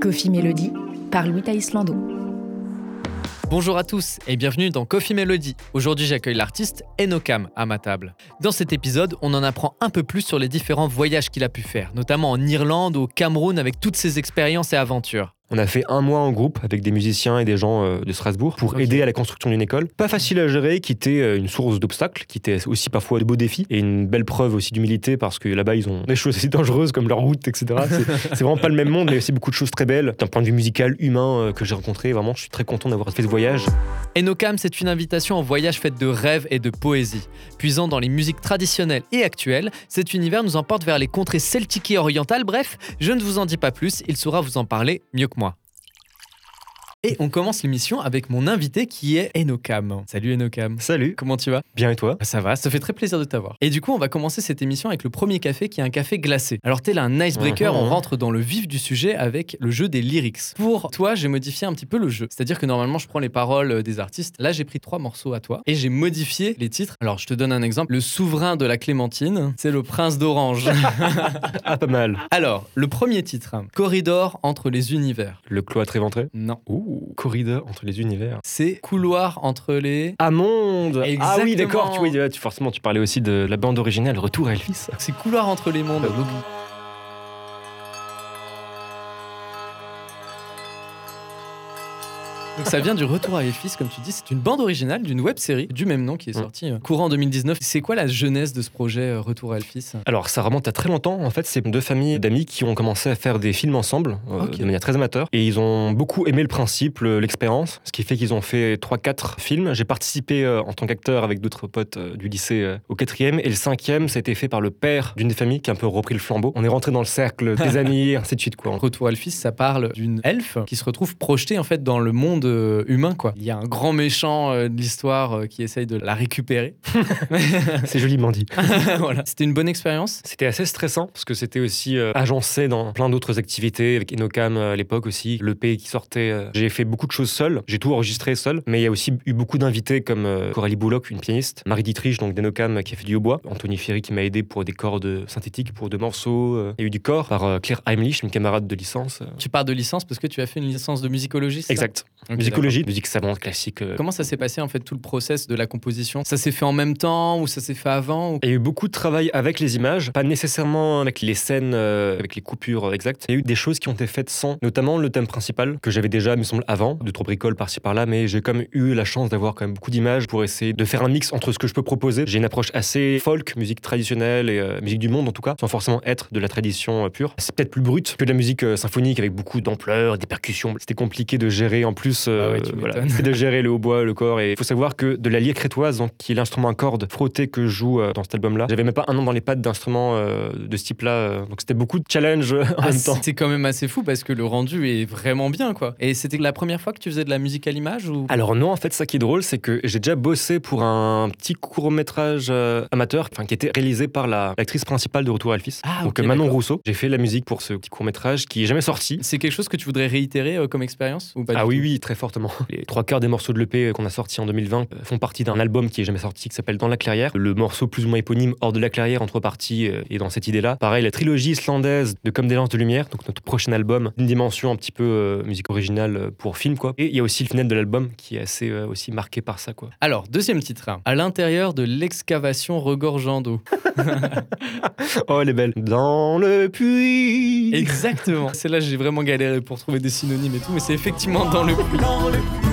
Coffee Melody par Louis Islando. Bonjour à tous et bienvenue dans Coffee Melody. Aujourd'hui, j'accueille l'artiste Enokam à ma table. Dans cet épisode, on en apprend un peu plus sur les différents voyages qu'il a pu faire, notamment en Irlande, au Cameroun, avec toutes ses expériences et aventures. On a fait un mois en groupe avec des musiciens et des gens euh, de Strasbourg pour aider à la construction d'une école. Pas facile à gérer, qui était euh, une source d'obstacles, qui était aussi parfois de beaux défis et une belle preuve aussi d'humilité parce que là-bas ils ont des choses assez dangereuses comme leur route, etc. C'est- vraiment pas le même monde, mais aussi beaucoup de choses très belles d'un point de vue musical, humain euh, que j'ai rencontré. Vraiment, je suis très content d'avoir fait ce voyage. Enokam, c'est une invitation en voyage faite de rêves et de poésie. Puisant dans les musiques traditionnelles et actuelles, cet univers nous emporte vers les contrées celtiques et orientales. Bref, je ne vous en dis pas plus, il saura vous en parler mieux que moi. Et on commence l'émission avec mon invité qui est Enokam. Salut Enokam. Salut, Comment tu vas? Bien et toi? Ça va, ça fait très plaisir de t'avoir. Et du coup, on va commencer cette émission avec le premier café qui est un café glacé. Alors, tel un icebreaker, Mhm. on rentre dans le vif du sujet avec le jeu des lyrics. Pour toi, j'ai modifié un petit peu le jeu. C'est-à-dire que normalement, je prends les paroles euh, des artistes. Là, j'ai pris trois morceaux à toi et j'ai modifié les titres. Alors, je te donne un exemple. Le souverain de la Clémentine, c'est le prince d'Orange. Ah, pas mal. Alors, le premier titre, Corridor entre les univers. Le cloître éventré? Non. Ouh, corridor entre les univers. C'est couloir entre les. Amonde Ah oui, Exactement. d'accord, tu, oui, tu- forcément, tu parlais aussi de la bande originale Retour à Elvis. C'est couloir entre les mondes. Euh, Donc, ça vient du Retour à Elvis, comme tu dis. C'est une bande originale d'une web série du même nom qui est Mm. sortie euh, courant 2019. C'est quoi la genèse de ce projet euh, Retour à Elvis Alors, ça remonte à très longtemps. En fait, c'est deux familles d'amis qui ont commencé à faire des films ensemble, euh, Ok. de manière très amateur. Et ils ont beaucoup aimé le principe, le- l'expérience, ce qui fait qu'ils ont fait 3-4 films. J'ai participé euh, en tant qu'acteur avec d'autres potes euh, du lycée au quatrième. Et le cinquième, ça a été fait par le père d'une des familles qui a un peu repris le flambeau. On est rentré dans le cercle des amis, ainsi de suite. Quoi. Retour à Elvis, ça parle d'une elfe qui se retrouve projetée en fait dans le monde euh, humain. Quoi. Il y a un grand méchant euh, de l'histoire euh, qui essaye de la récupérer. C'est joliment dit. voilà. C'était une bonne expérience. C'était assez stressant parce que c'était aussi euh, agencé dans plein d'autres activités avec Enocam à l'époque aussi, le P qui sortait. J'ai fait beaucoup de choses seul, j'ai tout enregistré seul, mais il y a aussi eu beaucoup d'invités comme Coralie Bouloc, une pianiste, Marie Dietrich donc d'Enocam qui a fait du hautbois, Anthony Ferry qui m'a aidé pour des cordes synthétiques pour deux morceaux, il y a eu du corps par Claire Heimlich, une camarade de licence. Tu pars de licence parce que tu as fait une licence de ça? Exact. Musicologie, musique savante, classique. euh. Comment ça s'est passé en fait tout le process de la composition? Ça s'est fait en même temps ou ça s'est fait avant ou- Il y a eu beaucoup de travail avec les images, pas nécessairement avec les scènes, euh, avec les coupures euh, exactes. Il y a eu des choses qui ont été faites sans, notamment le thème principal, que j'avais déjà, me semble, avant, de trop bricoles par-ci par-là, mais j'ai quand même eu la chance d'avoir quand même beaucoup d'images pour essayer de faire un mix entre ce que je peux proposer. J'ai une approche assez folk, musique traditionnelle et euh, musique du monde en tout cas, sans forcément être de la tradition euh, pure. C'est peut-être plus brut que de la musique euh, symphonique avec beaucoup d'ampleur, des percussions. C'était compliqué de gérer en plus, euh, Ah ouais, voilà, c'est de gérer le hautbois, le corps. Et il faut savoir que de la lyre crétoise, donc, qui est l'instrument à cordes frotté que je joue euh, dans cet album-là, j'avais même pas un an dans les pattes d'instruments euh, de ce type-là. donc c'était beaucoup de challenges euh, en Ah, même temps. C'était quand même assez fou parce que le rendu est vraiment bien quoi. Et c'était la première fois que tu faisais de la musique à l'image ou? Alors non, en fait, ça qui est drôle, c'est que j'ai déjà bossé pour un petit court-métrage amateur, qui était réalisé par la- l'actrice principale de Retour à Elvis, Ah, donc Manon. Rousseau. J'ai fait la musique pour ce petit court-métrage qui est jamais sorti. C'est quelque chose que tu voudrais réitérer euh, comme expérience ou pas Ah oui, oui, très fortement. Les trois quarts des morceaux de l'EP qu'on a sortis en 2020 euh, font partie d'un album qui est jamais sorti, qui s'appelle Dans la clairière. Le morceau plus ou moins éponyme, Hors de la clairière, en trois parties, euh, est dans cette idée-là. Pareil, la trilogie islandaise de Comme des lances de lumière, donc notre prochain album, une dimension un petit peu euh, musique originale euh, pour film, quoi. Et il y a aussi le final de l'album qui est assez euh, aussi marqué par ça, quoi. Alors, deuxième titre. hein. À l'intérieur de l'excavation regorgeant d'eau. Oh, elle est belle. Dans le puits. Exactement. C'est là j'ai vraiment galéré pour trouver des synonymes et tout, mais c'est effectivement dans le puits. Dans le puits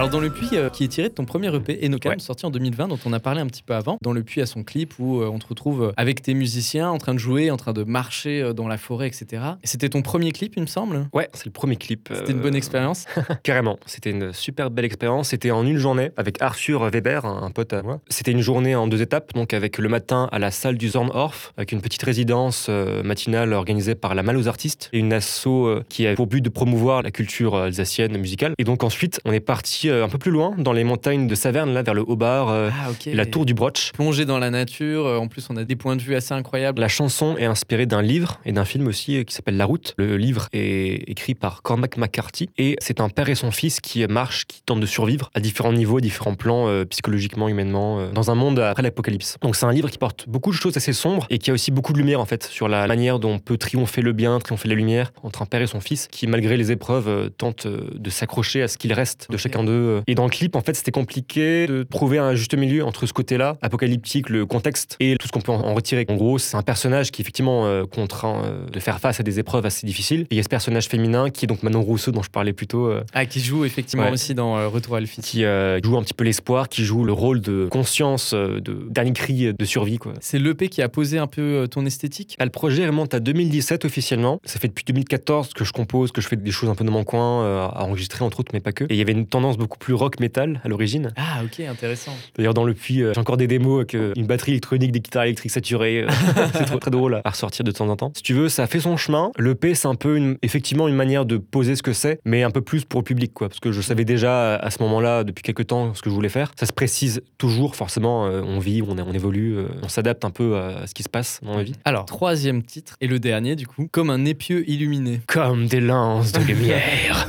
Alors dans le puits euh, qui est tiré de ton premier EP Enocam Ouais. sorti en 2020 dont on a parlé un petit peu avant. Dans le puits à son clip où euh, on te retrouve euh, avec tes musiciens en train de jouer, en train de marcher euh, dans la forêt, etc. Et C'était ton premier clip il me semble? Ouais, c'est le premier clip. C'était une bonne expérience. Carrément, c'était une super belle expérience. C'était en une journée avec Arthur Weber, un, pote à moi. C'était une journée en deux étapes, donc avec le matin à la salle du Zornhorf, avec une petite résidence matinale organisée par la Malle aux artistes et une asso qui a pour but de promouvoir la culture alsacienne musicale. Et donc ensuite, on est parti euh, un peu plus loin, dans les montagnes de Saverne, là, vers le Hobart, euh, ah, la tour du Broch. Plongé dans la nature, euh, en plus on a des points de vue assez incroyables. La chanson est inspirée d'un livre et d'un film aussi qui s'appelle La Route. Le livre est écrit par Cormac McCarthy et c'est un père et son fils qui marchent, qui tentent de survivre à différents niveaux, à différents plans, psychologiquement, humainement, dans un monde après l'apocalypse. Donc c'est un livre qui porte beaucoup de choses assez sombres et qui a aussi beaucoup de lumière en fait sur la manière dont on peut triompher le bien, triompher la lumière entre un père et son fils qui malgré les épreuves euh, tente de s'accrocher à ce qu'il reste de chacun de euh. Et dans le clip, en fait, c'était compliqué de trouver un juste milieu entre ce côté-là, apocalyptique, le contexte, et tout ce qu'on peut en retirer. En gros, c'est un personnage qui est effectivement euh, contraint euh, de faire face à des épreuves assez difficiles. Et il y a ce personnage féminin qui est donc Manon Rousseau, dont je parlais plus tôt. Euh. Ah, qui joue effectivement aussi dans Retour à l'Elfie. Qui joue un petit peu l'espoir, qui joue le rôle de conscience, de dernier cri de survie. C'est l'EP qui a posé un peu ton esthétique? Bah, le projet remonte à 2017 officiellement. Ça fait depuis 2014 que je compose, que je fais des choses un peu dans mon coin, à enregistrer entre autres, mais pas que. Et il y avait une tendance beaucoup plus rock metal à l'origine. Ah, ok, intéressant. D'ailleurs, dans le puits, euh, j'ai encore des démos avec euh, une batterie électronique, des guitares électriques saturées. euh, c'est trop, très drôle à ressortir de temps en temps. Si tu veux, ça a fait son chemin. Le P, c'est un peu une- effectivement une manière de poser ce que c'est, mais un peu plus pour le public, quoi. Parce que je savais déjà à ce moment-là, depuis quelques temps, ce que je voulais faire. Ça se précise toujours, forcément. on vit, on, on évolue, on s'adapte un peu à ce qui se passe dans la vie. Alors, troisième titre, et le dernier du coup, comme un épieu illuminé. Comme des lances de lumière.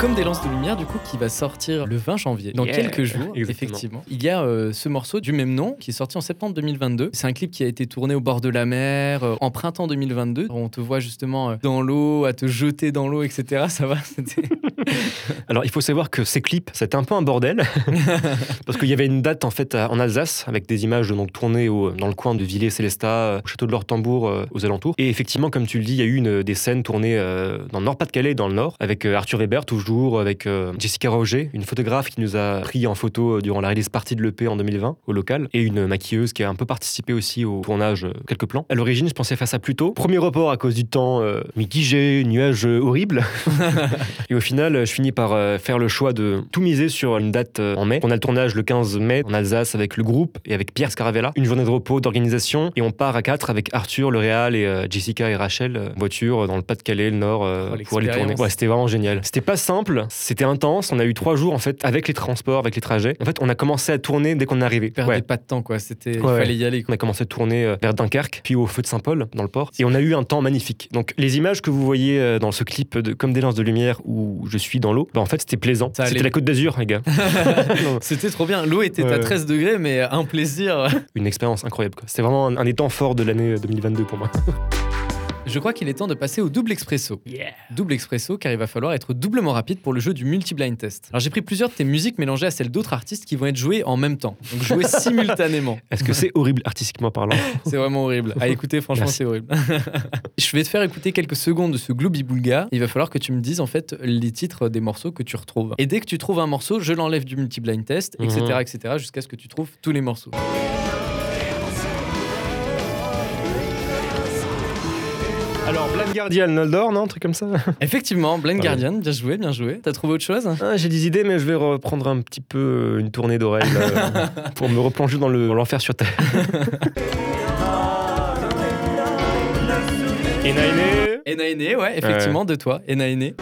Comme des lances de lumière, du coup, qui va sortir le 20 janvier, dans Yeah. quelques jours, Exactement. effectivement. Il y a euh, ce morceau du même nom qui est sorti en septembre 2022. C'est un clip qui a été tourné au bord de la mer euh, en printemps 2022. On te voit justement euh, dans l'eau, à te jeter dans l'eau, etc. Ça va C'était- Alors, il faut savoir que ces clips, c'était un peu un bordel. parce qu'il y avait une date, en fait, en Alsace, avec des images donc, tournées au- dans le coin de Villers-Célestat, au château de l'Ortembourg, euh, aux alentours. Et effectivement, comme tu le dis, il y a eu une, des scènes tournées euh, dans le Nord-Pas-de-Calais dans le Nord, avec euh, Arthur Weber, toujours, avec euh, Jessica Roger, une photographe qui nous a pris en photo euh, durant la release partie de l'EP en 2020, au local, et une maquilleuse qui a un peu participé aussi au tournage, euh, quelques plans. À l'origine, je pensais faire ça plus tôt. Premier report à cause du temps euh, mitigé, nuages euh, horribles. Et au final, je finis par euh, faire le choix de tout miser sur une date euh, en mai. On a le tournage le 15 mai en Alsace avec le groupe et avec Pierre Scaravella. Une journée de repos, d'organisation. Et on part à quatre avec Arthur, le Réal et euh, Jessica et Rachel voiture dans le Pas-de-Calais, le Nord, Oh, pour aller tourner. Ouais, c'était vraiment génial. C'était pas simple, c'était intense. On a eu trois jours en fait avec les transports, avec les trajets. En fait, on a commencé à tourner dès qu'on est arrivé. Perdez Ouais. pas de temps, quoi. C'était, il Ouais, fallait y aller. On a commencé à tourner vers Dunkerque, puis au feu de Saint-Paul, dans le port. Et on a eu un temps magnifique. Donc, les images que vous voyez dans ce clip de Comme des lances de lumière où je suis dans l'eau, bah, en fait, c'était plaisant. C'était la côte d'Azur, les gars. C'était trop bien. L'eau était à Ouais. 13 degrés, mais un plaisir. Une expérience incroyable. quoi. C'était vraiment un, un des temps forts de l'année 2022 pour moi. Je crois qu'il est temps de passer au double expresso. Double expresso, car il va falloir être doublement rapide pour le jeu du multi-blind test. Alors j'ai pris plusieurs de tes musiques mélangées à celles d'autres artistes qui vont être jouées en même temps. Donc jouées simultanément. Est-ce que c'est horrible artistiquement parlant C'est vraiment horrible. À écouter, franchement, c'est horrible. Je vais te faire écouter quelques secondes de ce Glooby Boulga. Il va falloir que tu me dises en fait les titres des morceaux que tu retrouves. Et dès que tu trouves un morceau, je l'enlève du multi-blind test, etc., Mhm. etc., jusqu'à ce que tu trouves tous les morceaux. Blind Guardian, Noldor, non Un truc comme ça Effectivement, Blind. Guardian, bien joué, bien joué. T'as trouvé autre chose Ah, J'ai des idées, mais je vais reprendre un petit peu euh, une tournée d'oreilles là, pour me replonger dans le- dans l'enfer sur Terre. Et Naïné Enaene, ouais, effectivement, de toi. Enaene.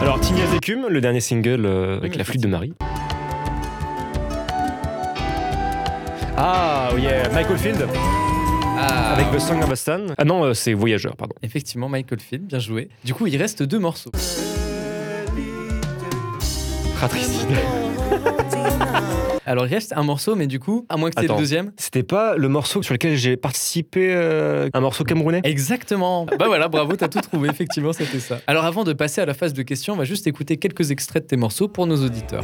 Alors, Tignas Écume, le dernier single euh, avec Mmh, la flûte de Marie. Ah, oui, yeah, Michael Field Ah, avec The Song of a Stan. Ah non, euh, c'est Voyageur, pardon. Effectivement, Michael Field, bien joué. Du coup, il reste deux morceaux. Fratricide. Alors, il reste un morceau, mais du coup, à moins que c'est le Attends. deuxième. C'était pas le morceau sur lequel j'ai participé, euh, un morceau camerounais? Exactement. Bah voilà, bravo, t'as tout trouvé. Effectivement, c'était ça. Alors, avant de passer à la phase de questions, on va juste écouter quelques extraits de tes morceaux pour nos auditeurs.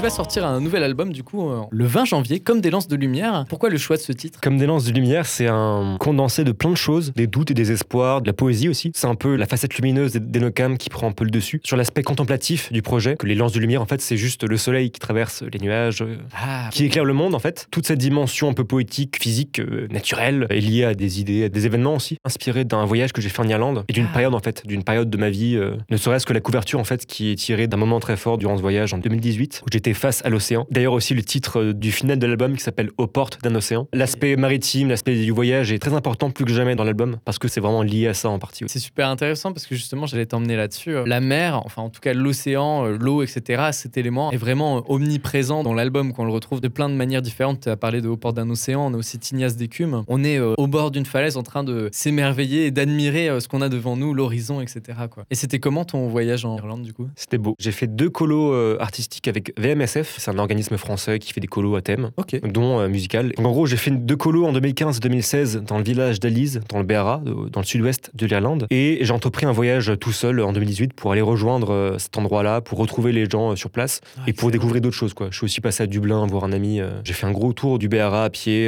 Tu vas sortir un nouvel album du coup euh, le 20 janvier, comme des lances de lumière. Pourquoi le choix de ce titre? Comme des lances de lumière, c'est un condensé de plein de choses, des doutes et des espoirs, de la poésie aussi. C'est un peu la facette lumineuse d'Enocam qui prend un peu le dessus. Sur l'aspect contemplatif du projet, que les lances de lumière, en fait, c'est juste le soleil qui traverse les nuages, euh, Ah, qui éclaire le monde, en fait. Toute cette dimension un peu poétique, physique, euh, naturelle, est liée à des idées, à des événements aussi, inspirés d'un voyage que j'ai fait en Irlande et d'une Ah. période, en fait, d'une période de ma vie, euh, ne serait-ce que la couverture, en fait, qui est tirée d'un moment très fort durant ce voyage en 2018, où j'étais face à l'océan. D'ailleurs, aussi le titre euh, du final de l'album qui s'appelle Aux portes d'un océan. L'aspect maritime, l'aspect du voyage est très important plus que jamais dans l'album, parce que c'est vraiment lié à ça en partie. C'est super intéressant parce que justement, j'allais t'emmener là-dessus. Euh, La mer, enfin en tout cas l'océan, euh, l'eau, etc., cet élément est vraiment omniprésent dans l'album, qu'on le retrouve de plein de manières différentes. Tu as parlé de Au port d'un océan, on a aussi Tignas d'écume. On est euh, au bord d'une falaise en train de s'émerveiller et d'admirer euh, ce qu'on a devant nous, l'horizon, etc. Quoi. Et c'était comment ton voyage en Irlande du coup? C'était beau. J'ai fait deux colos euh, artistiques avec VMSF, c'est un organisme français qui fait des colos à thème. Dont euh, musical. Donc, en gros, j'ai fait deux colos en 2015 et 2016 dans le village d'Alise, dans le BRA, euh, dans le sud-ouest de l'Irlande. Et j'ai entrepris un voyage tout seul en 2018 pour aller rejoindre euh, cet endroit-là, pour retrouver les gens sur place et pour découvrir d'autres choses. Quoi. Je suis aussi passé à Dublin voir un ami. J'ai fait un gros tour du BRA à pied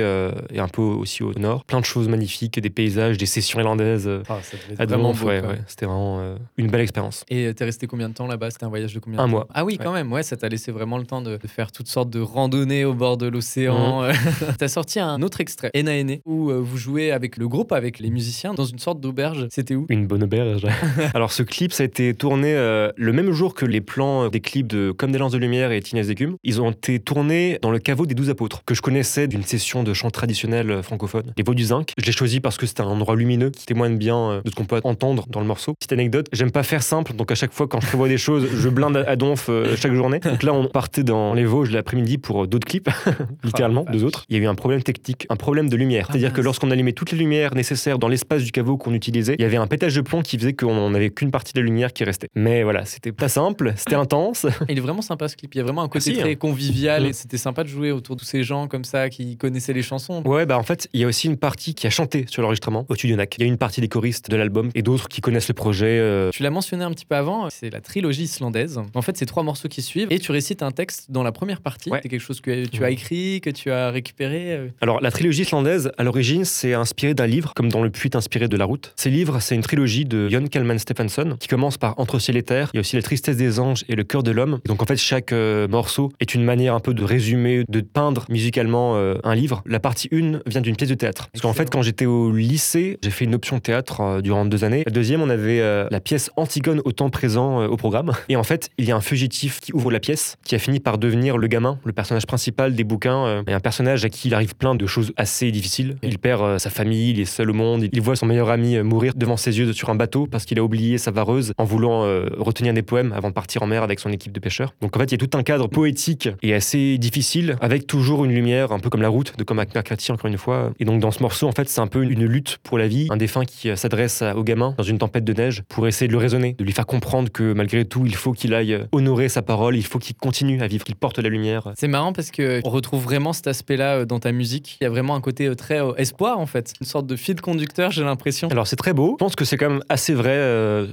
et un peu aussi au nord. Plein de choses magnifiques, des paysages, des sessions irlandaises. Ah, ça devait être à vraiment Donf, beau. ouais, quoi. ouais. C'était vraiment une belle expérience. Et t'es resté combien de temps là-bas? C'était un voyage de combien de Un temps? mois. Ah oui, quand même, ouais, ça t'a laissé vraiment le temps de, de faire toutes sortes de randonnées au bord de l'océan. Mhm. T'as sorti un autre extrait, Ena Ene, où euh, vous jouez avec le groupe, avec les musiciens, dans une sorte d'auberge. C'était où? Une bonne auberge. Alors ce clip, ça a été tourné euh, le même jour que les plans des clips de Comme des lances de lumière et Tinez d'écume. Ils ont été tournés dans le caveau des douze apôtres, que je connaissais d'une session de chant traditionnel euh, francophone, les Vaux du Zinc. Je l'ai choisi parce que c'était un endroit lumineux qui témoigne bien de ce qu'on peut entendre dans le morceau. Petite anecdote, j'aime pas faire simple, donc à chaque fois quand je prévois des choses, je blinde à donf euh, chaque journée. Donc là, on dans les Vosges l'après-midi pour euh, d'autres clips, littéralement, Ah, deux autres. Il y a eu un problème technique, un problème de lumière. Ah, C'est-à-dire que lorsqu'on allumait toutes les lumières nécessaires dans l'espace du caveau qu'on utilisait, il y avait un pétage de plomb qui faisait qu'on n'avait qu'une partie de la lumière qui restait. Mais voilà, c'était pas simple, c'était intense. Il est vraiment sympa ce clip. Il y a vraiment un côté Merci, très hein. convivial Mm. et c'était sympa de jouer autour de tous ces gens comme ça qui connaissaient les chansons. Ouais, bah en fait, il y a aussi une partie qui a chanté sur l'enregistrement au Tudionac. Il y a une partie des choristes de l'album et d'autres qui connaissent le projet. euh, Tu l'as mentionné un petit peu avant, c'est la trilogie islandaise. En fait, c'est trois morceaux qui suivent et tu récites un texte dans la première partie. Ouais. C'est quelque chose que tu as écrit, que tu as récupéré. euh. Alors, la trilogie islandaise, à l'origine, c'est inspiré d'un livre, comme dans Le Puits inspiré de la route. Ces livres, c'est une trilogie de Jon Kalman Stephenson, qui commence par Entre ciel et terre. Il y a aussi La tristesse des anges et Le cœur de l'homme. Donc, en fait, chaque euh, morceau est une manière un peu de résumer, de peindre musicalement euh, un livre. La partie 1 vient d'une pièce de théâtre. Parce qu'en fait, quand j'étais au lycée, j'ai fait une option théâtre euh, durant deux années. La deuxième, on avait la pièce Antigone au temps présent au programme. Et en fait, il y a un fugitif qui ouvre la pièce, qui a fini par devenir le gamin, le personnage principal des bouquins, euh, et un personnage à qui il arrive plein de choses assez difficiles. Il perd euh, sa famille, il est seul au monde, il voit son meilleur ami euh, mourir devant ses yeux sur un bateau parce qu'il a oublié sa vareuse en voulant retenir des poèmes avant de partir en mer avec son équipe de pêcheurs. Donc en fait, il y a tout un cadre poétique et assez difficile, avec toujours une lumière, un peu comme la route de comme McCarthy, encore une fois. Et donc dans ce morceau, en fait, c'est un peu une lutte pour la vie, un défunt qui s'adresse au gamin dans une tempête de neige pour essayer de le raisonner, de lui faire comprendre que malgré tout, il faut qu'il aille honorer sa parole, il faut qu'il continue à vivre, qu'il porte la lumière. C'est marrant parce que on retrouve vraiment cet aspect-là euh, dans ta musique. Il y a vraiment un côté euh, très euh, espoir en fait, une sorte de fil conducteur, j'ai l'impression. Alors c'est très beau. Je pense que c'est quand même assez vrai.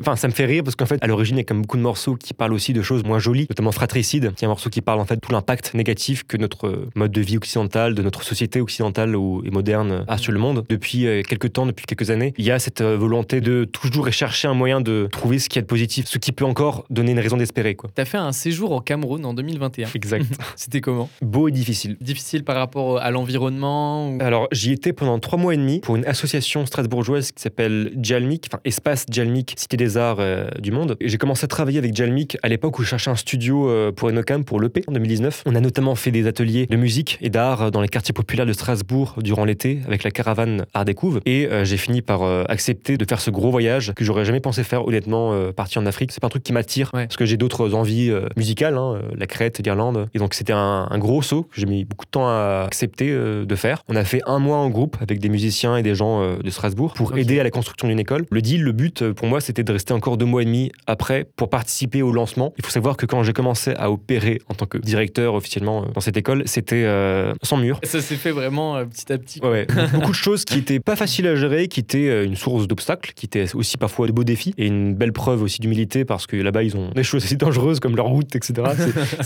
Enfin, ça me fait rire parce qu'en fait, à l'origine, il y a quand même beaucoup de morceaux qui parlent aussi de choses moins jolies, notamment Fratricide, qui est un morceau qui parle en fait de tout l'impact négatif que notre mode de vie occidental, de notre société occidentale ou, et moderne a sur le monde. Depuis quelques temps, depuis quelques années, il y a cette volonté de toujours chercher un moyen de trouver ce qui est positif, ce qui peut encore donner une raison d'espérer. quoi. T'as fait un séjour au Cameroun en 2021. Exact. C'était comment? Beau et difficile. Difficile par rapport à l'environnement ou- Alors, j'y étais pendant trois mois et demi pour une association strasbourgeoise qui s'appelle Jalmic, enfin Espace Jalmic, Cité des Arts euh, du Monde. Et j'ai commencé à travailler avec Jalmic à l'époque où je cherchais un studio euh, pour Enocam, pour l'EP en 2019. On a notamment fait des ateliers de musique et d'art dans les quartiers populaires de Strasbourg durant l'été avec la caravane Art Découvre. Et euh, j'ai fini par euh, accepter de faire ce gros voyage que j'aurais jamais pensé faire honnêtement euh, partir en Afrique. C'est pas un truc qui m'attire Ouais. parce que j'ai d'autres envies euh, musicales, hein, euh, la Crète, l'Irlande. Et donc c'était un, un gros saut que j'ai mis beaucoup de temps à accepter euh, de faire. On a fait un mois en groupe avec des musiciens et des gens euh, de Strasbourg pour aider à la construction d'une école. Le deal, le but euh, pour moi, c'était de rester encore deux mois et demi après pour participer au lancement. Il faut savoir que quand j'ai commencé à opérer en tant que directeur officiellement dans cette école, c'était euh, sans mur. Ça s'est fait vraiment petit à petit. Ouais. Beaucoup de choses qui étaient pas faciles à gérer, qui étaient une source d'obstacles, qui étaient aussi parfois de beaux défis et une belle preuve aussi d'humilité parce que là-bas ils ont des choses assez dangereuses comme leur route, etc.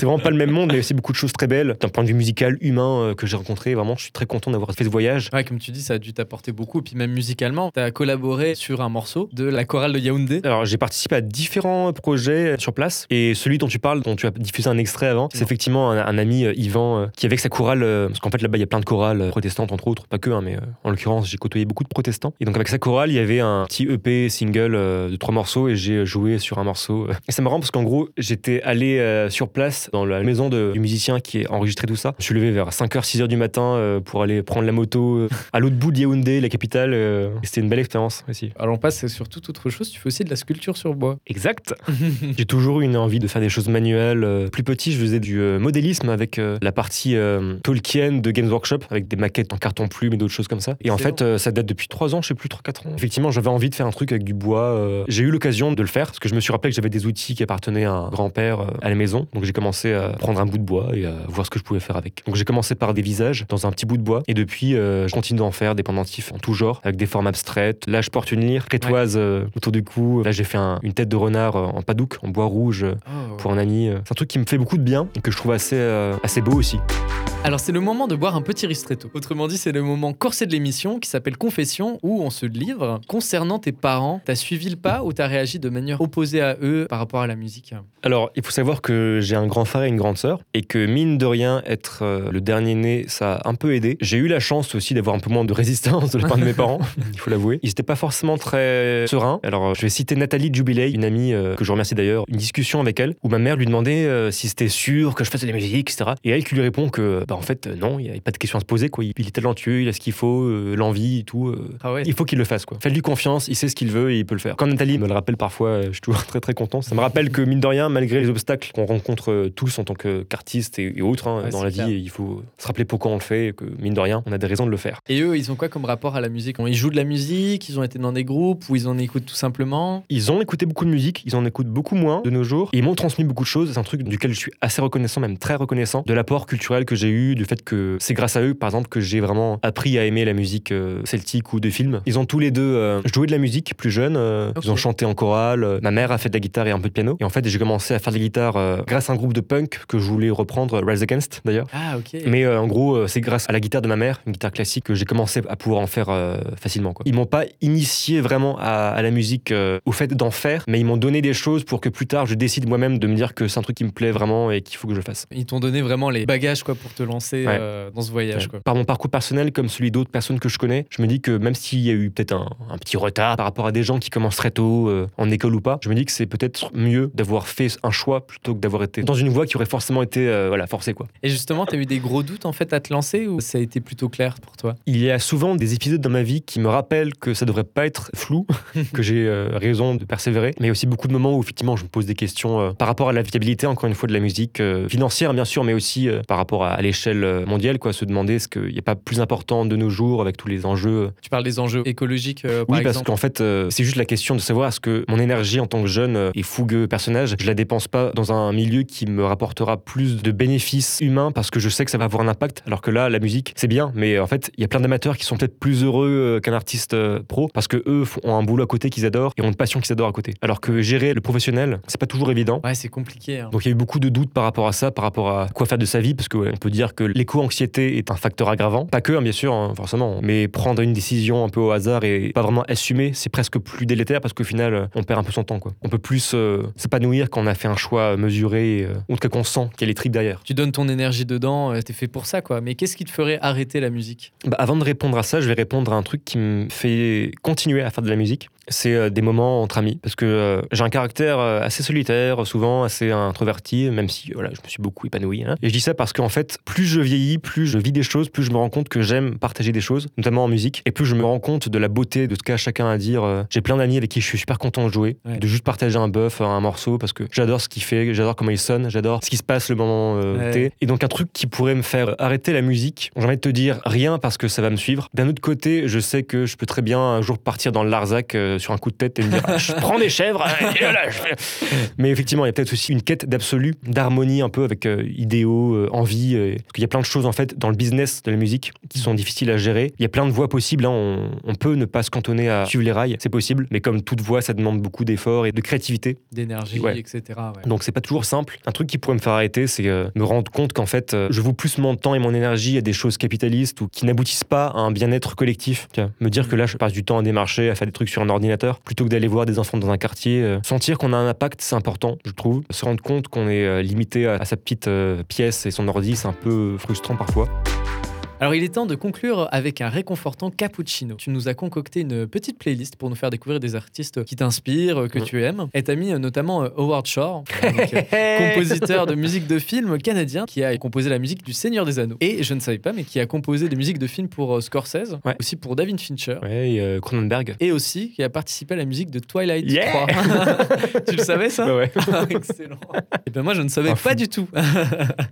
C'est c'est c'est vraiment pas le même monde, mais aussi beaucoup de choses très belles d'un point de vue musical, humain euh, que j'ai rencontré. Vraiment, je suis très content d'avoir fait ce voyage. Ouais, comme tu dis, ça a dû t'apporter beaucoup. Et puis même musicalement, tu as collaboré sur un morceau de la chorale de Yaoundé. Alors, j'ai participé à différents projets sur place et celui dont tu parles, dont tu as diffusé un extrait avant, c'est effectivement un, un ami, euh, Yvan, euh, qui avec sa chorale, euh, parce qu'en fait là-bas il y a plein de chorales euh, protestantes entre autres, pas que, hein, mais euh, en l'occurrence j'ai côtoyé beaucoup de protestants. Et donc avec sa chorale, il y avait un petit EP single euh, de trois morceaux et j'ai joué sur un morceau. Et c'est marrant parce qu'en gros, j'étais allé euh, sur place dans la maison de- du musicien qui a enregistré tout ça. Je suis levé vers 5h, 6h du matin euh, pour aller prendre la moto euh, à l'autre bout de Yaoundé, la capitale. euh, c'était une belle expérience aussi. Alors on passe sur toute autre chose, tu fais aussi de la sculpture sur bois. Exact. J'ai toujours eu une envie de faire des choses manuelles. Plus petit, je faisais du modélisme avec la partie Tolkien de Games Workshop, avec des maquettes en carton plume et d'autres choses comme ça. Et en fait, ça date depuis 3 ans, je sais plus, 3-4 ans. Effectivement, j'avais envie de faire un truc avec du bois. J'ai eu l'occasion de le faire, parce que je me suis rappelé que j'avais des outils qui appartenaient à un grand-père à la maison. Donc j'ai commencé à prendre un bout de bois et à voir ce que je pouvais faire avec. Donc j'ai commencé par des visages dans un petit bout de bois. Et depuis, euh, je continue d'en faire des pendentifs en tout genre, avec des formes abstraites. Là, je porte une lyre crétoise euh, autour du cou. Là, j'ai fait un- une tête de renard euh, en padouk, en bois rouge, Oh. pour un ami. C'est un truc qui me fait beaucoup de bien et que je trouve assez, assez beau aussi. Alors c'est le moment de boire un petit ristretto. Autrement dit, c'est le moment corsé de l'émission qui s'appelle Confession où on se livre. Concernant tes parents, t'as suivi le pas ou t'as réagi de manière opposée à eux par rapport à la musique? Alors, il faut savoir que j'ai un grand frère et une grande sœur, et que mine de rien, être euh, le dernier né, ça a un peu aidé. J'ai eu la chance aussi d'avoir un peu moins de résistance de la part de mes parents, il faut l'avouer. Ils n'étaient pas forcément très sereins. Alors, je vais citer Nathalie Jubilei, une amie euh, que je remercie d'ailleurs, une discussion avec elle, où ma mère lui demandait euh, si c'était sûr que je faisais de la musique, etc. Et elle qui lui répond que, bah, en fait, euh, non, il n'y a pas de question à se poser, quoi. Il, est talentueux, il a ce qu'il faut, euh, l'envie et tout. euh, Ah ouais il faut qu'il le fasse, quoi. Faites-lui confiance, il sait ce qu'il veut et il peut le faire. Quand Nathalie me le rappelle parfois, je suis toujours très très content. Ça me rappelle que, mine de rien, malgré les obstacles qu'on rencontre tous en tant qu'artistes et, et autres hein, Ouais, dans la clair. vie, il faut se rappeler pourquoi on le fait et que, mine de rien, on a des raisons de le faire. Et eux, ils ont quoi comme rapport à la musique? Ils jouent de la musique, ils ont été dans des groupes ou ils en écoutent tout simplement? Ils ont écouté beaucoup de musique, ils en écoutent beaucoup moins de nos jours. Ils m'ont transmis beaucoup de choses. C'est un truc duquel je suis assez reconnaissant, même très reconnaissant, de l'apport culturel que j'ai eu, du fait que c'est grâce à eux, par exemple, que j'ai vraiment appris à aimer la musique euh, celtique ou de films. Ils ont tous les deux euh, joué de la musique plus jeune, euh, ils ont chanté en chorale. Ma mère a fait de la guitare et un peu de piano. Et en fait, j'ai commencé à faire de la guitare grâce à un groupe de punk que je voulais reprendre, Rise Against d'ailleurs. Ah ok. Mais en gros, c'est grâce à la guitare de ma mère, une guitare classique, que j'ai commencé à pouvoir en faire facilement. Quoi. Ils m'ont pas initié vraiment à, à la musique au fait d'en faire, mais ils m'ont donné des choses pour que plus tard je décide moi-même de me dire que c'est un truc qui me plaît vraiment et qu'il faut que je fasse. Ils t'ont donné vraiment les bagages quoi pour te lancer Ouais. euh, dans ce voyage quoi. Par mon parcours personnel, comme celui d'autres personnes que je connais, je me dis que même s'il y a eu peut-être un, un petit retard par rapport à des gens qui commencent très tôt, euh, en école ou pas, je me dis que c'est peut-être mieux d'avoir fait un choix plutôt que d'avoir été dans une voie qui aurait forcément été euh, voilà, forcée. Quoi. Et justement, t'as eu des gros doutes en fait à te lancer ou ça a été plutôt clair pour toi? Il y a souvent des épisodes dans ma vie qui me rappellent que ça devrait pas être flou, que j'ai raison de persévérer, mais il y a aussi beaucoup de moments où effectivement je me pose des questions par rapport à la viabilité, encore une fois, de la musique financière bien sûr, mais aussi par rapport à, à l'échelle euh, mondiale, quoi, se demander est-ce qu'il n'y a pas plus important de nos jours avec tous les enjeux. Tu parles des enjeux écologiques euh, par Oui, parce qu'en fait, euh, c'est juste la question de savoir est-ce que mon énergie en tant que jeune euh, et fougueux personnage, je la dépense pas dans un milieu qui me rapportera plus de bénéfices humains parce que je sais que ça va avoir un impact, alors que là, la musique, c'est bien, mais en fait, il y a plein d'amateurs qui sont peut-être plus heureux euh, qu'un artiste euh, pro parce que eux ont un boulot à côté qu'ils adorent et ont une passion qu'ils adorent à côté. Alors que gérer le professionnel, c'est pas toujours évident. Ouais, c'est compliqué. hein. Donc il y a eu beaucoup de doutes par rapport à ça, par rapport à quoi faire de sa vie, parce qu'on peut dire que l'éco-anxiété est un facteur aggravant. Pas que, hein, bien sûr, hein, forcément, mais prendre une décision un peu au hasard et pas vraiment assumer, c'est presque plus délétère parce qu'au final, euh, on perd un peu son temps. Quoi. On peut plus euh, s'épanouir quand on a fait un choix mesuré, euh, ou en tout cas qu'on sent qu'il y a les tripes derrière. Tu donnes ton énergie dedans, t'es fait pour ça quoi. Mais qu'est-ce qui te ferait arrêter la musique? Bah, avant de répondre à ça, je vais répondre à un truc qui me fait continuer à faire de la musique. C'est euh, des moments entre amis. Parce que euh, j'ai un caractère euh, assez solitaire, souvent assez introverti, même si voilà, je me suis beaucoup épanoui. hein. Et je dis ça parce qu'en fait, plus je vieillis, plus je vis des choses, plus je me rends compte que j'aime partager des choses, notamment en musique. Et plus je me rends compte de la beauté de ce qu'a chacun à dire. Euh, J'ai plein d'amis avec qui je suis super content de jouer, Ouais. de juste partager un buff, un morceau, parce que j'adore ce qu'il fait, j'adore comment il sonne, j'adore ce qui se passe le moment euh, Ouais. T. Et donc un truc qui pourrait me faire arrêter la musique, j'ai envie de te dire rien parce que ça va me suivre. D'un autre côté, je sais que je peux très bien un jour partir dans le Larzac, euh, euh, sur un coup de tête et me dire je prends des chèvres. et je Mais effectivement, il y a peut-être aussi une quête d'absolu, d'harmonie un peu avec euh, idéaux, euh, envie. euh, parce qu'il y a plein de choses en fait dans le business de la musique qui sont difficiles à gérer. Il y a plein de voies possibles. hein. On, on peut ne pas se cantonner à suivre les rails, c'est possible. Mais comme toute voie, ça demande beaucoup d'efforts et de créativité. D'énergie, Ouais. etc. ouais. Donc c'est pas toujours simple. Un truc qui pourrait me faire arrêter, c'est euh, me rendre compte qu'en fait, euh, je voue plus mon temps et mon énergie à des choses capitalistes ou qui n'aboutissent pas à un bien-être collectif. Tiens, me dire que là, je passe du temps à démarcher, à faire des trucs sur un ordinateur, plutôt que d'aller voir des enfants dans un quartier. euh, sentir qu'on a un impact, c'est important, je trouve. Se rendre compte qu'on est euh, limité à, sa petite euh, pièce et son ordi, c'est un peu frustrant parfois. Alors il est temps de conclure avec un réconfortant cappuccino. Tu nous as concocté une petite playlist pour nous faire découvrir des artistes qui t'inspirent, que tu aimes. Et t'as mis euh, notamment euh, Howard Shore, donc, euh, compositeur de musique de film canadien, qui a composé la musique du Seigneur des Anneaux. Et je ne savais pas, mais qui a composé des musiques de films pour Scorsese, Ouais. aussi pour David Fincher. Ouais, et, euh, Cronenberg. Et aussi qui a participé à la musique de Twilight Yeah 3. tu le savais ça Ouais, ouais. Ah, Excellent. Et ben moi je ne savais Un pas fou. du tout.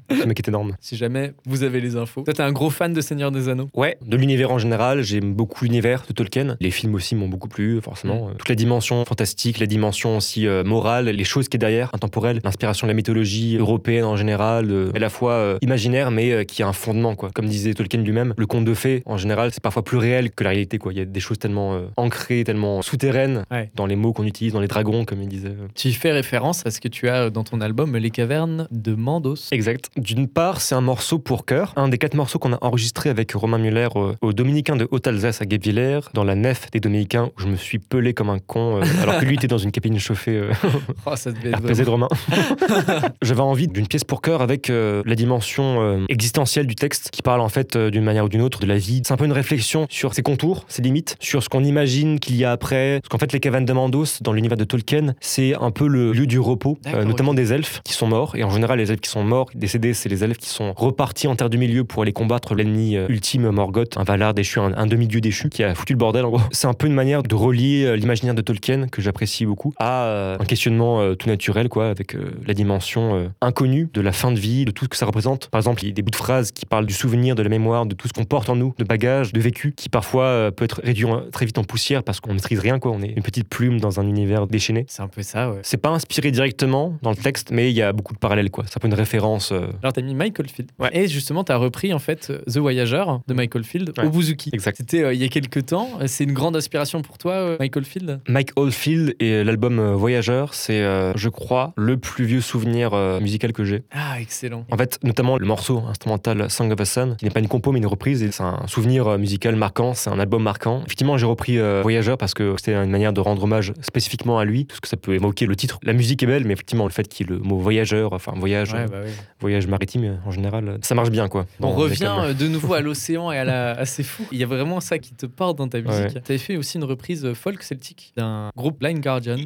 Ce mec est énorme. si jamais vous avez les infos. Toi t'es un gros fan de Seigneur des Anneaux. Ouais, de l'univers en général, j'aime beaucoup l'univers de Tolkien. Les films aussi m'ont beaucoup plu, forcément. Euh, Toute la dimension fantastique, la dimension aussi euh, morale, les choses qui est derrière, intemporelles, l'inspiration de la mythologie européenne en général, euh, à la fois euh, imaginaire mais euh, qui a un fondement, quoi. Comme disait Tolkien lui-même, le conte de fées, en général, c'est parfois plus réel que la réalité, quoi. Il y a des choses tellement ancrées, tellement souterraines Ouais. dans les mots qu'on utilise, dans les dragons, comme il disait. Tu fais référence à ce que tu as dans ton album Les cavernes de Mandos. Exact. D'une part, c'est un morceau pour chœur, un des quatre morceaux qu'on a enregistré avec Romain Muller euh, aux Dominicains de Haute-Alsace à Guebwiller, dans la nef des Dominicains, où je me suis pelé comme un con, euh, alors que lui était dans une cabine chauffée euh, Oh, ça RPZ de Romain. J'avais envie d'une pièce pour chœur avec euh, la dimension existentielle du texte, qui parle en fait d'une manière ou d'une autre de la vie. C'est un peu une réflexion sur ses contours, ses limites, sur ce qu'on imagine qu'il y a après. Parce qu'en fait, les cavernes de Mandos, dans l'univers de Tolkien, c'est un peu le lieu du repos, notamment des elfes qui sont morts. Et en général, les elfes qui sont morts, décédés, c'est les elfes qui sont repartis en Terre du Milieu pour aller combattre l'ennemi euh, ultime Morgoth, un Valar déchu, un, un demi-dieu déchu qui a foutu le bordel en gros. C'est un peu une manière de relier euh, l'imaginaire de Tolkien, que j'apprécie beaucoup, à euh, un questionnement tout naturel, quoi, avec la dimension inconnue de la fin de vie, de tout ce que ça représente. Par exemple, il y a des bouts de phrases qui parlent du souvenir, de la mémoire, de tout ce qu'on porte en nous, de bagages, de vécu, qui parfois peut être réduit très vite en poussière parce qu'on maîtrise rien, quoi. On est une petite plume dans un univers déchaîné. C'est un peu ça, ouais. C'est pas inspiré directement dans le texte, mais il y a beaucoup de parallèles, quoi. C'est un peu une référence. euh, Alors t'as mis Michael Field. Ouais. Et justement t'as repris en fait The Voyageur de Michael Field Ouais. au Buzuki. Exact. C'était euh, il y a quelques temps. C'est une grande inspiration pour toi, euh, Michael Field? Mike Oldfield et l'album euh, Voyageur, c'est, euh, je crois, le plus vieux souvenir euh, musical que j'ai. Ah, excellent. En fait, notamment le morceau instrumental Song of a Sun, qui n'est pas une compo mais une reprise, et c'est un souvenir euh, musical marquant, c'est un album marquant. Effectivement, j'ai repris euh, Voyageur parce que c'était une manière de rendre hommage spécifiquement à lui, tout ce que ça peut évoquer le titre. La musique est belle, mais effectivement, le fait qu'il y ait le mot voyageur, enfin voyage, Ouais, euh, bah oui. voyage maritime euh, en général, euh, ça marche bien quoi. On revient euh, de nouveau à l'océan et à la. à c'est fou. Il y a vraiment ça qui te porte dans ta musique. Ouais. Tu avais fait aussi une reprise euh, folk celtique d'un groupe Blind Guardian.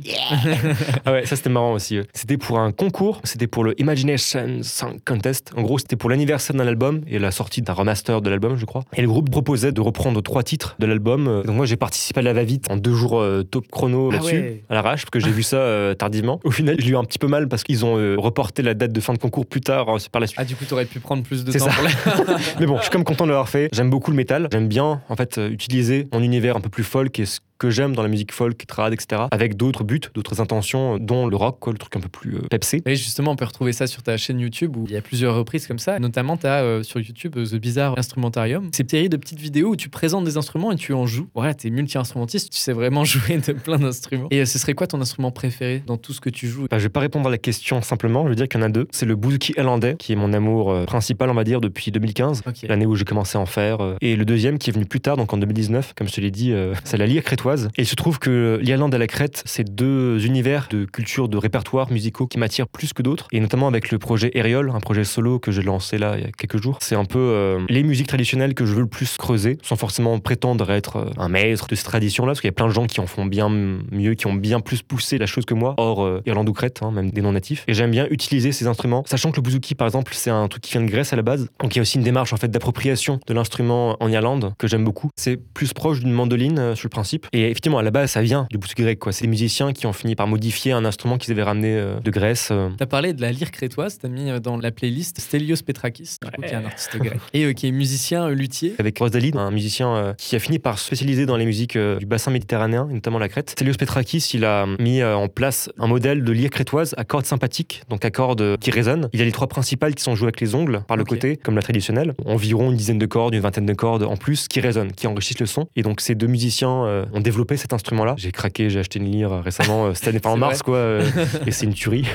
Ah ouais, ça c'était marrant aussi. C'était pour un concours, c'était pour le Imagination Song Contest. En gros, c'était pour l'anniversaire d'un album et la sortie d'un remaster de l'album, je crois. Et le groupe proposait de reprendre trois titres de l'album. Euh, Donc moi, j'ai participé à la va-vite en deux jours euh, top chrono Ah là-dessus, ouais. à l'arrache, parce que j'ai vu ça euh, tardivement. Au final, j'ai eu un petit peu mal parce qu'ils ont euh, reporté la date de fin de concours plus tard, euh, c'est par la suite. Ah, du coup, t'aurais pu prendre plus de C'est temps ça. pour la. Mais bon, je content de l'avoir fait. J'aime beaucoup le métal. J'aime bien, en fait, euh, utiliser mon univers un peu plus folk et ce que j'aime dans la musique folk, trad, etc. Avec d'autres buts, d'autres intentions, euh, dont le rock, quoi, le truc un peu plus euh, pepsé. Et justement, on peut retrouver ça sur ta chaîne YouTube où il y a plusieurs reprises comme ça. Notamment, tu as sur YouTube euh, The Bizarre Instrumentarium. C'est une série de petites vidéos où tu présentes des instruments et tu en joues. Voilà, tu es multi-instrumentiste, tu sais vraiment jouer de plein d'instruments. Et euh, ce serait quoi ton instrument préféré dans tout ce que tu joues? Bah, je vais pas répondre à la question simplement, je veux dire qu'il y en a deux. C'est le bouzouki irlandais, qui est mon amour euh, principal, on va dire, depuis 2015. Ok. L'année où j'ai commencé à en faire. euh. Et le deuxième qui est venu plus tard, donc en 2019, comme je te l'ai dit, euh, c'est la lyre crétoise. Et il se trouve que l'Irlande et la Crète, c'est deux univers de culture, de répertoires musicaux qui m'attirent plus que d'autres. Et notamment avec le projet Eriol, un projet solo que j'ai lancé là il y a quelques jours. C'est un peu euh, les musiques traditionnelles que je veux le plus creuser, sans forcément prétendre être euh, un maître de ces traditions-là, parce qu'il y a plein de gens qui en font bien mieux, qui ont bien plus poussé la chose que moi, hors euh, Irlande ou Crète, hein, même des non-natifs. Et j'aime bien utiliser ces instruments, sachant que le bouzouki, par exemple, c'est un truc qui vient de Grèce à la base. Donc il y a aussi une démarche en fait d'appropriation de l'instrument en Irlande que j'aime beaucoup. C'est plus proche d'une mandoline sur le principe. Et effectivement, à la base, ça vient du bouscu grec. quoi. C'est des musiciens qui ont fini par modifier un instrument qu'ils avaient ramené euh, de Grèce. euh. T'as parlé de la lyre crétoise, t'as mis euh, dans la playlist Stelios Petrakis, coup, qui est un artiste grec, et euh, qui est musicien luthier. avec Rosalie, un musicien qui a fini par se spécialiser dans les musiques du bassin méditerranéen, et notamment la Crète. Stelios Petrakis, il a mis en place un modèle de lyre crétoise à cordes sympathiques, donc à cordes qui résonnent. Il y a les trois principales qui sont jouées avec les ongles par le côté, comme la traditionnelle. Environ une dizaine de cordes, une vingtaine de cordes en plus qui résonnent, qui enrichissent le son. Et donc ces deux musiciens ont développé cet instrument-là. J'ai craqué, j'ai acheté une lyre récemment, euh, cette année, en mars, quoi. euh, et c'est une tuerie.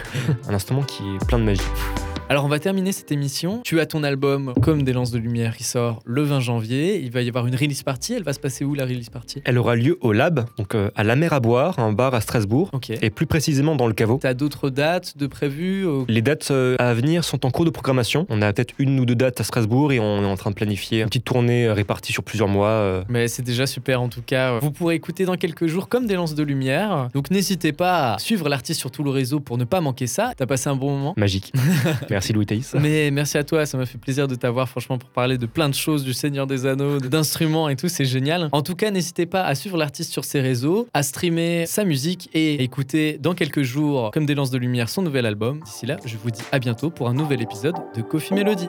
un instrument qui est plein de magie. Alors on va terminer cette émission. Tu as ton album Comme des lances de lumière qui sort le 20 janvier. Il va y avoir une release party. Elle va se passer où la release party? Elle aura lieu au Lab, donc euh, à la mer à boire, un bar à Strasbourg. Et plus précisément dans le caveau. T'as d'autres dates de prévues Les dates euh, à venir sont en cours de programmation. On a peut-être une ou deux dates à Strasbourg et on est en train de planifier une petite tournée euh, répartie sur plusieurs mois. Mais c'est déjà super en tout cas. Vous pourrez écouter dans quelques jours comme des lances de lumière. Donc n'hésitez pas à suivre l'artiste sur tout le réseau pour ne pas manquer ça. T'as passé un bon moment? Magique. Merci Louis Thaïs. Mais merci à toi, ça m'a fait plaisir de t'avoir franchement pour parler de plein de choses, du Seigneur des Anneaux, d'instruments et tout, c'est génial. En tout cas, n'hésitez pas à suivre l'artiste sur ses réseaux, à streamer sa musique et écouter dans quelques jours, comme des lances de lumière, son nouvel album. D'ici là, je vous dis à bientôt pour un nouvel épisode de Coffee Melody.